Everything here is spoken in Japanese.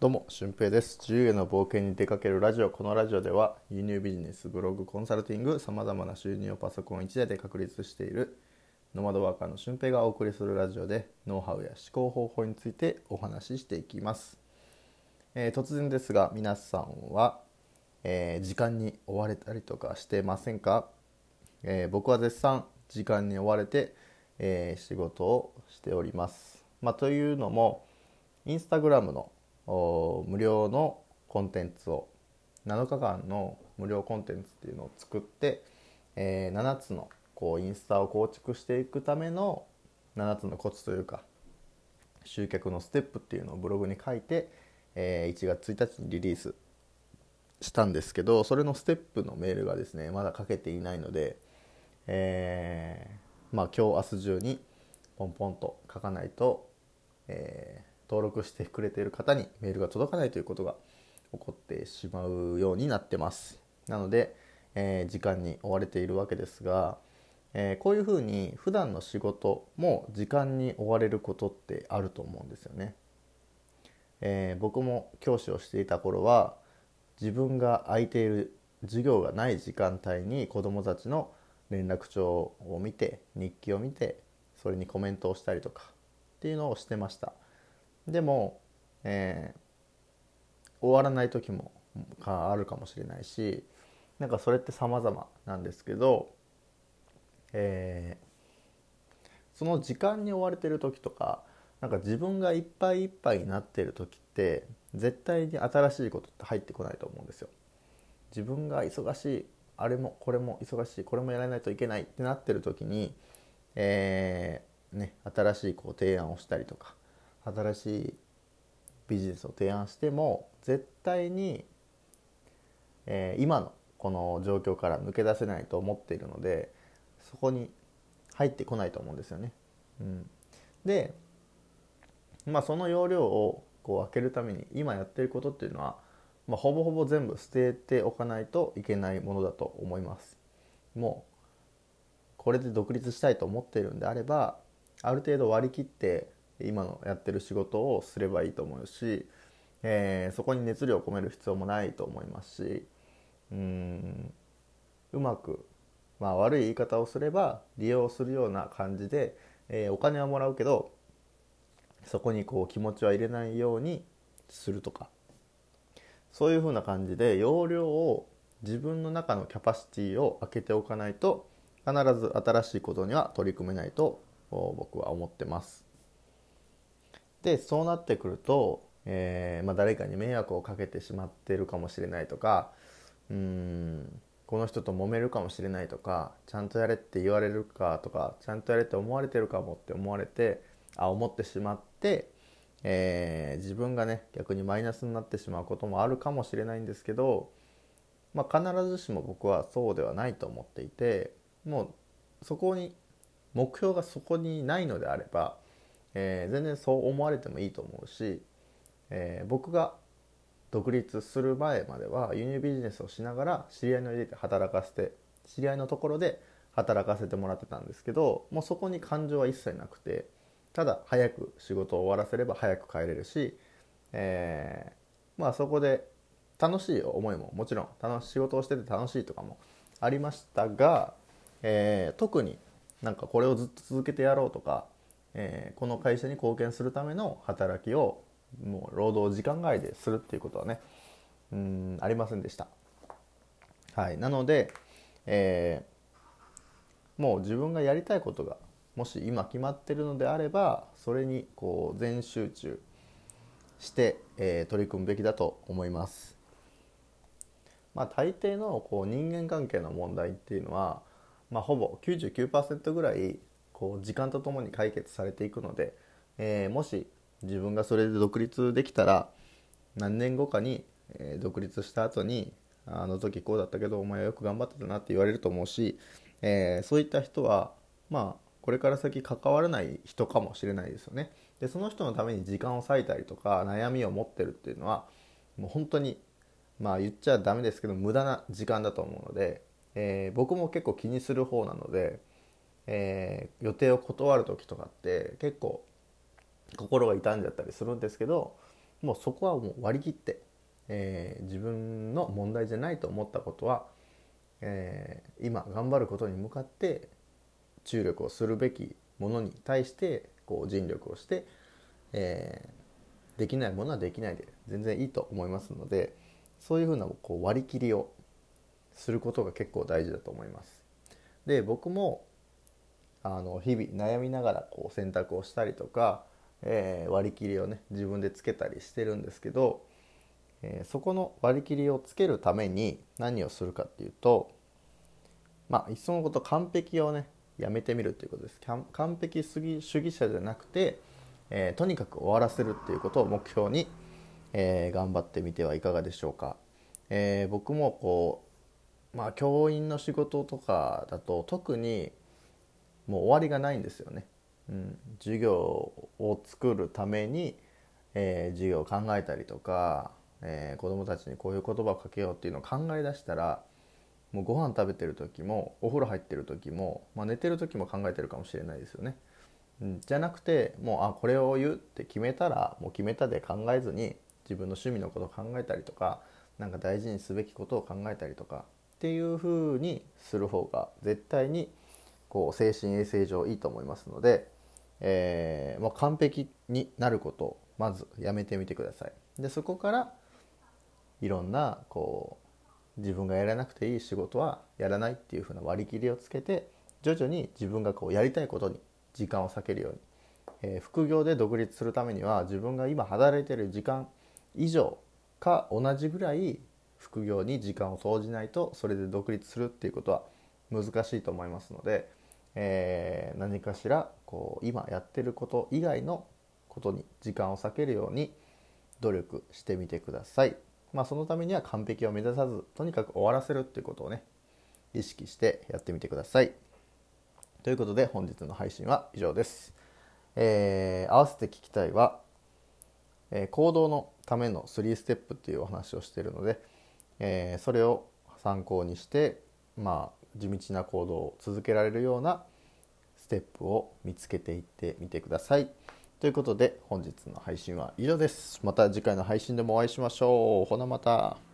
どうも、俊平です。自由への冒険に出かけるラジオ。このラジオでは、輸入ビジネス、ブログ、コンサルティング、様々な収入をパソコン1台で確立している、ノマドワーカーの俊平がお送りするラジオで、ノウハウや思考方法についてお話ししていきます。えー突然ですが、皆さんは、えー時間に追われたりとかしてませんか、えー僕は絶賛時間に追われて、え仕事をしております。まあ、というのも、インスタグラムの無料のコンテンツを7日間の無料コンテンツっていうのを作って、えー7つのこうインスタを構築していくための7つのコツというか集客のステップっていうのをブログに書いて、えー1月1日にリリースしたんですけどそれのステップのメールがですねまだ書けていないので、えーまあ今日明日中にポンポンと書かないと、え登録してくれている方にメールが届かないということが起こってしまうようになってます。なので、えー時間に追われているわけですが、えーこういうふうに普段の仕事も時間に追われることってあると思うんですよね、えー僕も教師をしていた頃は自分が空いている授業がない時間帯に子どもたちの連絡帳を見て日記を見てそれにコメントをしたりとかっていうのをしてました。でも、えー終わらない時もかあるかもしれないしなんかそれって様々なんですけど、えーその時間に追われてる時とかなんか自分がいっぱいいっぱいになってる時って絶対に新しいことって入ってこないと思うんですよ。自分が忙しいあれもこれも忙しいこれもやらないといけないってなってる時に、えーね、新しいこう提案をしたりとか新しいビジネスを提案しても絶対に、えー今のこの状況から抜け出せないと思っているのでそこに入ってこないと思うんですよね。うん、で、まあ、その要領をこう開けるために今やってることっていうのは、まあ、ほぼほぼ全部捨てておかないといけないものだと思います。もうこれで独立したいと思っているんであればある程度割り切って今のやってる仕事をすればいいと思うし、えーそこに熱量を込める必要もないと思いますしうんうまく、まあ、悪い言い方をすれば利用するような感じで、えーお金はもらうけどそこにこう気持ちは入れないようにするとかそういうふうな感じで容量を自分の中のキャパシティを開けておかないと必ず新しいことには取り組めないと僕は思ってます。でそうなってくると、えーまあ、誰かに迷惑をかけてしまっているかもしれないとかうんこの人と揉めるかもしれないとかちゃんとやれって言われるかとかちゃんとやれって思われてるかもって思われてあ思ってしまって、えー自分がね逆にマイナスになってしまうこともあるかもしれないんですけど、まあ、必ずしも僕はそうではないと思っていてもうそこに目標がそこにないのであれば、えー全然そう思われてもいいと思うし、えー僕が独立する前までは輸入ビジネスをしながら知り合いの家で働かせて知り合いのところで働かせてもらってたんですけどもうそこに感情は一切なくてただ早く仕事を終わらせれば早く帰れるし、えーまあそこで楽しい思いももちろん楽し仕事をしてて楽しいとかもありましたが、えー特になんかこれをずっと続けてやろうとか、えーこの会社に貢献するための働きをもう労働時間外でするっていうことはねうんありませんでした。はい、なので、えーもう自分がやりたいことがもし今決まってるのであればそれにこう全集中して、えー取り組むべきだと思います。まあ、大抵のこう人間関係の問題っていうのは、まあ、ほぼ99%ぐらいこう時間とともに解決されていくので、えーもし自分がそれで独立できたら何年後かに、え独立した後にあの時こうだったけどお前はよく頑張ってたなって言われると思うし、えーそういった人はまあこれから先関わらない人かもしれないですよね。でその人のために時間を割いたりとか悩みを持ってるっていうのはもう本当にまあ言っちゃダメですけど無駄な時間だと思うので、えー僕も結構気にする方なので、えー予定を断る時とかって結構心が痛んじゃったりするんですけど、もうそこはもう割り切って、えー、自分の問題じゃないと思ったことは、えー、今頑張ることに向かって注力をするべきものに対してこう尽力をして、え、できないものはできないで全然いいと思いますのでそういうふうなこう割り切りをすることが結構大事だと思います。で僕もあの日々悩みながらこう選択をしたりとか、えー、割り切りをね自分でつけたりしてるんですけど、えー、そこの割り切りをつけるために何をするかっていうとまあいっそのこと完璧をねやめてみるっていうことです。完璧主義主義者じゃなくて、えー、とにかく終わらせるっていうことを目標に、え頑張ってみてはいかがでしょうか、え僕もこうまあ教員の仕事とかだと特にもう終わりがないんですよね。うん、授業を作るために、えー、授業を考えたりとか、えー、子どもたちにこういう言葉をかけようっていうのを考え出したらもうご飯食べてる時もお風呂入ってる時も、まあ、寝てる時も考えてるかもしれないですよね。うん、じゃなくてもうあこれを言うって決めたらもう決めたで考えずに自分の趣味のことを考えたりとか何か大事にすべきことを考えたりとかっていうふうにする方が絶対にこう精神衛生上いいと思いますので、えー、もう完璧になることをまずやめてみてください。でそこからいろんなこう自分がやらなくていい仕事はやらないっていうふうな割り切りをつけて徐々に自分がこうやりたいことに時間を割けるように、えー、副業で独立するためには自分が今働いてる時間以上か同じぐらい副業に時間を投じないとそれで独立するっていうことは難しいと思いますのでえー、何かしらこう今やってること以外のことに時間を割けるように努力してみてください。まあ、そのためには完璧を目指さずとにかく終わらせるっていうことをね意識してやってみてください。ということで本日の配信は以上です。えー、合わせて聞きたいは、えー、行動のための3ステップっていうお話をしているので、えー、それを参考にしてまあ地道な行動を続けられるようなステップを見つけていってみてください。ということで本日の配信は以上です。また次回の配信でもお会いしましょう。ほなまた。